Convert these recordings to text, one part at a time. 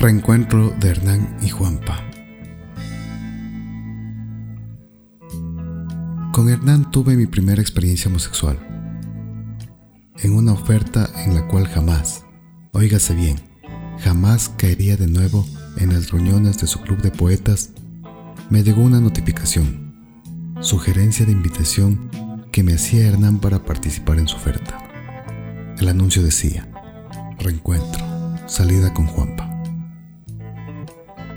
Reencuentro de Hernán y Juanpa. Con Hernán tuve mi primera experiencia homosexual, en una oferta en la cual jamás, oígase bien, jamás caería de nuevo en las reuniones de su club de poetas, me llegó una notificación, sugerencia de invitación que me hacía Hernán para participar en su oferta. El anuncio decía, reencuentro, salida con Juanpa.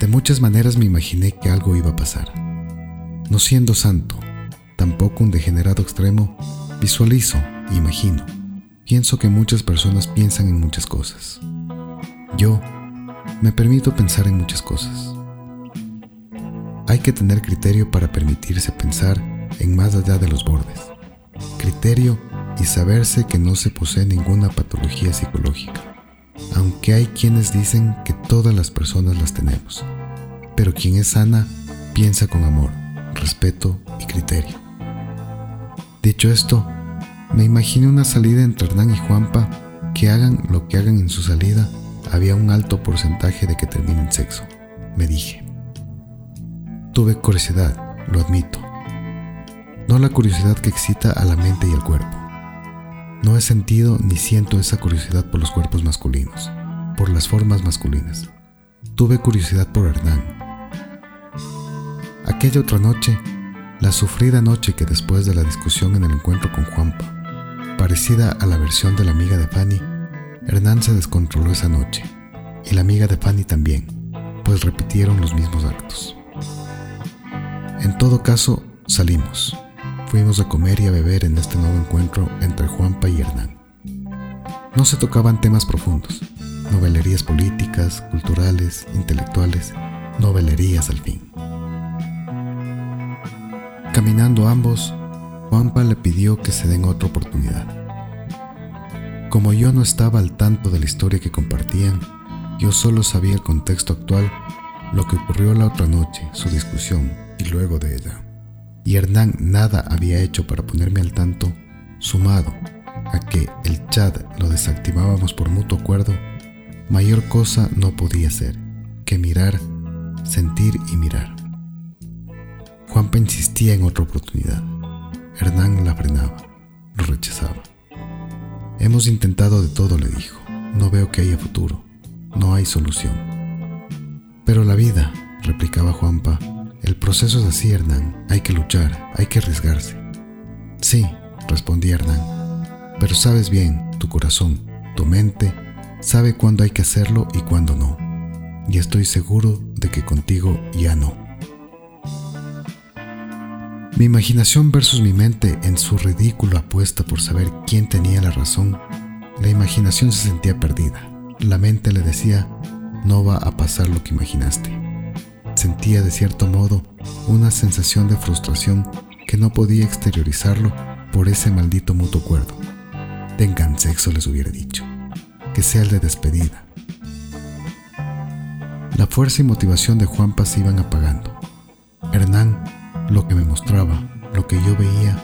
De muchas maneras me imaginé que algo iba a pasar. No siendo santo, tampoco un degenerado extremo, visualizo, imagino, pienso que muchas personas piensan en muchas cosas. Yo me permito pensar en muchas cosas. Hay que tener criterio para permitirse pensar en más allá de los bordes. Criterio y saberse que no se posee ninguna patología psicológica, aunque hay quienes dicen que todas las personas las tenemos pero quien es sana piensa con amor, respeto y criterio. Dicho esto, me imaginé una salida entre Hernán y Juanpa que hagan lo que hagan en su salida, había un alto porcentaje de que terminen sexo, me dije. Tuve curiosidad, lo admito. No la curiosidad que excita a la mente y al cuerpo. No he sentido ni siento esa curiosidad por los cuerpos masculinos, por las formas masculinas. Tuve curiosidad por Hernán, Aquella otra noche, la sufrida noche que después de la discusión en el encuentro con Juanpa, parecida a la versión de la amiga de Fanny, Hernán se descontroló esa noche, y la amiga de Fanny también, pues repitieron los mismos actos. En todo caso, salimos. Fuimos a comer y a beber en este nuevo encuentro entre Juanpa y Hernán. No se tocaban temas profundos, novelerías políticas, culturales, intelectuales, novelerías al fin. Caminando ambos, Juanpa le pidió que se den otra oportunidad. Como yo no estaba al tanto de la historia que compartían, yo solo sabía el contexto actual, lo que ocurrió la otra noche, su discusión y luego de ella. Y Hernán nada había hecho para ponerme al tanto, sumado a que el chat lo desactivábamos por mutuo acuerdo, mayor cosa no podía ser que mirar, sentir y mirar. Juanpa insistía en otra oportunidad. Hernán la frenaba, lo rechazaba. Hemos intentado de todo, le dijo. No veo que haya futuro. No hay solución. Pero la vida, replicaba Juanpa, el proceso es así, Hernán. Hay que luchar, hay que arriesgarse. Sí, respondía Hernán. Pero sabes bien, tu corazón, tu mente, sabe cuándo hay que hacerlo y cuándo no. Y estoy seguro de que contigo ya no. Mi imaginación versus mi mente en su ridículo apuesta por saber quién tenía la razón, la imaginación se sentía perdida. La mente le decía, no va a pasar lo que imaginaste. Sentía de cierto modo una sensación de frustración que no podía exteriorizarlo por ese maldito mutuo acuerdo. Tengan sexo, les hubiera dicho. Que sea el de despedida. La fuerza y motivación de Juanpa se iban apagando. Hernán lo que me mostraba, lo que yo veía,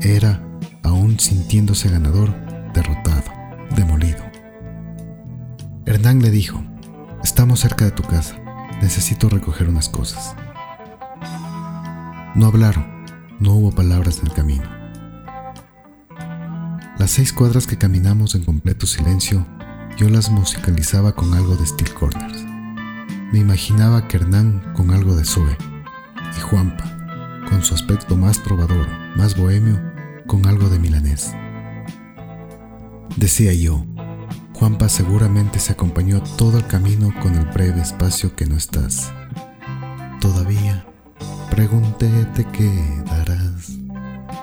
era, aún sintiéndose ganador, derrotado, demolido. Hernán le dijo, estamos cerca de tu casa, necesito recoger unas cosas. No hablaron, no hubo palabras en el camino. Las seis cuadras que caminamos en completo silencio, yo las musicalizaba con algo de Steel Corners. Me imaginaba que Hernán con algo de Zoe y Juanpa con su aspecto más trovador, más bohemio, con algo de milanés. Decía yo, Juanpa seguramente se acompañó todo el camino con el breve espacio que no estás. Todavía, pregunté, ¿te quedarás?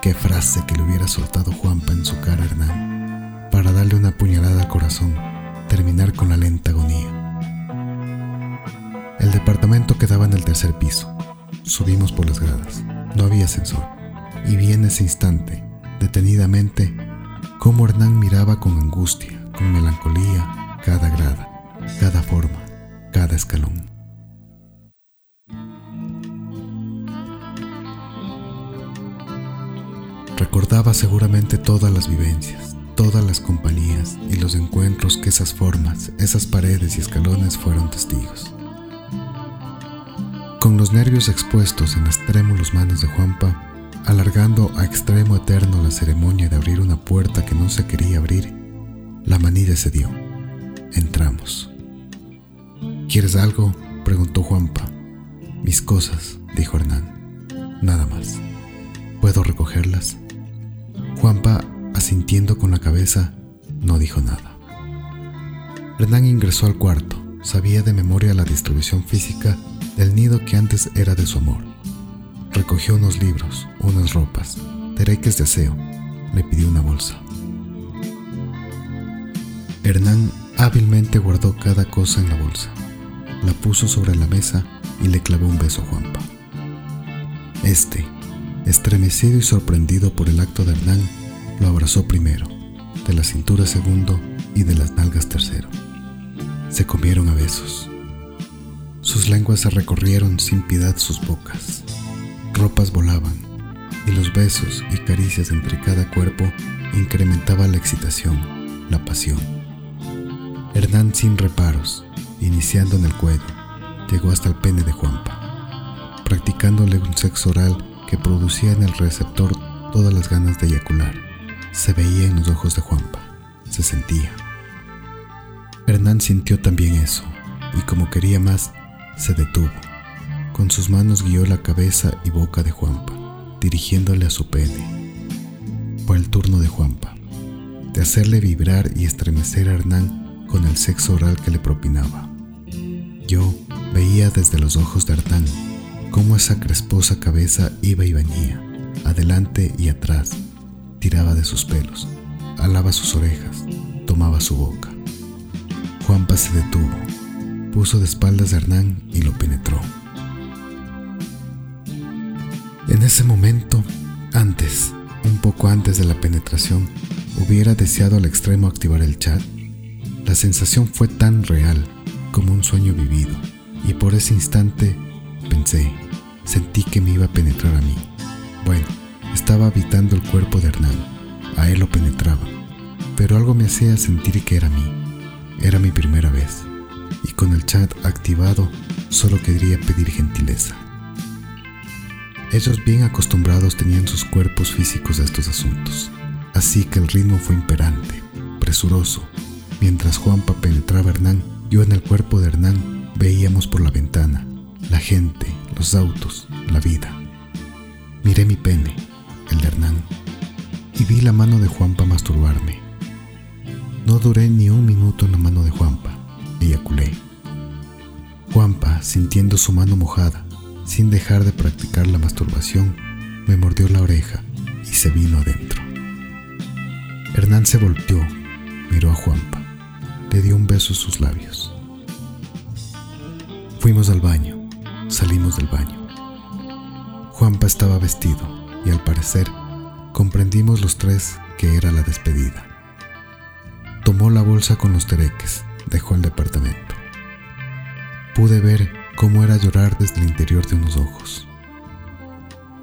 Qué frase que le hubiera soltado Juanpa en su cara Hernán, para darle una puñalada al corazón, terminar con la lenta agonía. El departamento quedaba en el tercer piso. Subimos por las gradas. No había ascensor. Y vi en ese instante, detenidamente, cómo Hernán miraba con angustia, con melancolía, cada grada, cada forma, cada escalón. Recordaba seguramente todas las vivencias, todas las compañías y los encuentros que esas formas, esas paredes y escalones fueron testigos. Con los nervios expuestos en las trémulos manos de Juanpa, alargando a extremo eterno la ceremonia de abrir una puerta que no se quería abrir, la manilla se dio. Entramos. ¿Quieres algo? preguntó Juanpa. Mis cosas, dijo Hernán. Nada más. ¿Puedo recogerlas? Juanpa, asintiendo con la cabeza, no dijo nada. Hernán ingresó al cuarto. Sabía de memoria la distribución física del nido que antes era de su amor. Recogió unos libros, unas ropas, tereques de aseo. Le pidió una bolsa. Hernán hábilmente guardó cada cosa en la bolsa, la puso sobre la mesa y le clavó un beso a Juanpa. Este, estremecido y sorprendido por el acto de Hernán, lo abrazó primero, de la cintura segundo y de las nalgas tercero. Se comieron a besos. Sus lenguas se recorrieron sin piedad sus bocas. Ropas volaban y los besos y caricias entre cada cuerpo incrementaban la excitación, la pasión. Hernán sin reparos, iniciando en el cuello, llegó hasta el pene de Juanpa, practicándole un sexo oral que producía en el receptor todas las ganas de eyacular. Se veía en los ojos de Juanpa, se sentía. Hernán sintió también eso, y como quería más, se detuvo. Con sus manos guió la cabeza y boca de Juanpa, dirigiéndole a su pene. Fue el turno de Juanpa, de hacerle vibrar y estremecer a Hernán con el sexo oral que le propinaba. Yo veía desde los ojos de Artán cómo esa cresposa cabeza iba y venía, adelante y atrás, tiraba de sus pelos, alaba sus orejas, tomaba su boca. Juanpa se detuvo, puso de espaldas a Hernán y lo penetró. En ese momento, antes, un poco antes de la penetración, hubiera deseado al extremo activar el chat la sensación fue tan real como un sueño vivido, y por ese instante pensé, sentí que me iba a penetrar a mí. Bueno, estaba habitando el cuerpo de Hernán, a él lo penetraba, pero algo me hacía sentir que era mí, era mi primera vez, y con el chat activado solo quería pedir gentileza. Ellos bien acostumbrados tenían sus cuerpos físicos a estos asuntos, así que el ritmo fue imperante, presuroso, Mientras Juanpa penetraba a Hernán, yo en el cuerpo de Hernán veíamos por la ventana, la gente, los autos, la vida. Miré mi pene, el de Hernán, y vi la mano de Juanpa masturbarme. No duré ni un minuto en la mano de Juanpa, eyaculé. Juanpa, sintiendo su mano mojada, sin dejar de practicar la masturbación, me mordió la oreja y se vino adentro. Hernán se volteó, miró a Juanpa le dio un beso a sus labios. Fuimos al baño, salimos del baño. Juanpa estaba vestido y al parecer comprendimos los tres que era la despedida. Tomó la bolsa con los tereques, dejó el departamento. Pude ver cómo era llorar desde el interior de unos ojos.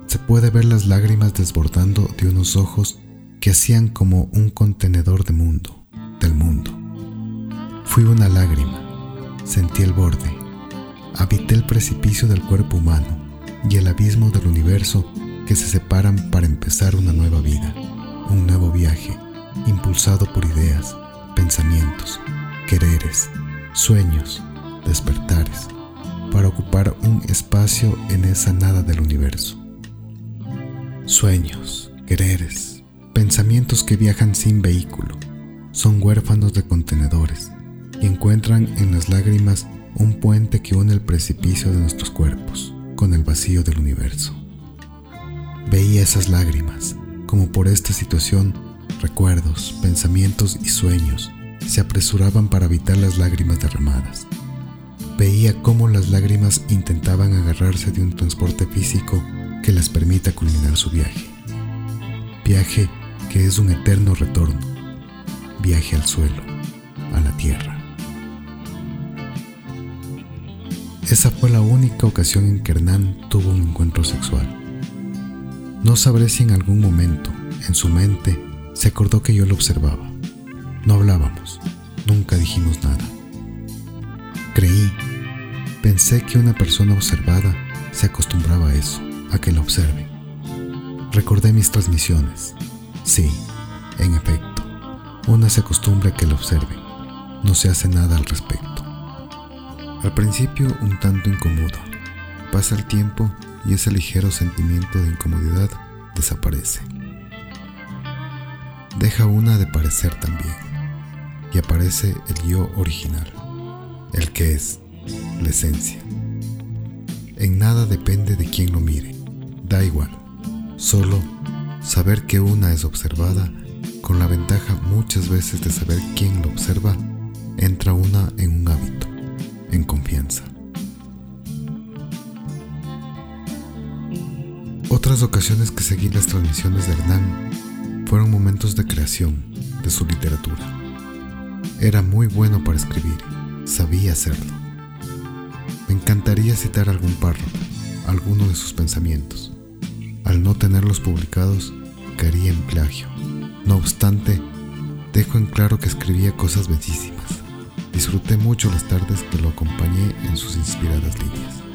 Se puede ver las lágrimas desbordando de unos ojos que hacían como un contenedor de mundo, del mundo. Fui una lágrima, sentí el borde, habité el precipicio del cuerpo humano y el abismo del universo que se separan para empezar una nueva vida, un nuevo viaje, impulsado por ideas, pensamientos, quereres, sueños, despertares, para ocupar un espacio en esa nada del universo. Sueños, quereres, pensamientos que viajan sin vehículo, son huérfanos de contenedores, y encuentran en las lágrimas un puente que une el precipicio de nuestros cuerpos con el vacío del universo. Veía esas lágrimas, como por esta situación, recuerdos, pensamientos y sueños se apresuraban para evitar las lágrimas derramadas. Veía cómo las lágrimas intentaban agarrarse de un transporte físico que les permita culminar su viaje. Viaje que es un eterno retorno. Viaje al suelo, a la tierra. Esa fue la única ocasión en que Hernán tuvo un encuentro sexual. No sabré si en algún momento, en su mente, se acordó que yo lo observaba. No hablábamos, nunca dijimos nada. Creí, pensé que una persona observada se acostumbraba a eso, a que la observe. Recordé mis transmisiones. Sí, en efecto, una se acostumbra a que la observe. No se hace nada al respecto. Al principio un tanto incómodo. Pasa el tiempo y ese ligero sentimiento de incomodidad desaparece. Deja una de parecer también y aparece el yo original, el que es, la esencia. En nada depende de quien lo mire, da igual, solo saber que una es observada con la ventaja muchas veces de saber quién lo observa, entra una en un hábito, en confianza. Otras ocasiones que seguí las transmisiones de Hernán fueron momentos de creación de su literatura. Era muy bueno para escribir, sabía hacerlo. Me encantaría citar algún párrafo, alguno de sus pensamientos. Al no tenerlos publicados, caería en plagio. No obstante, dejo en claro que escribía cosas bellísimas. Disfruté mucho las tardes que lo acompañé en sus inspiradas líneas.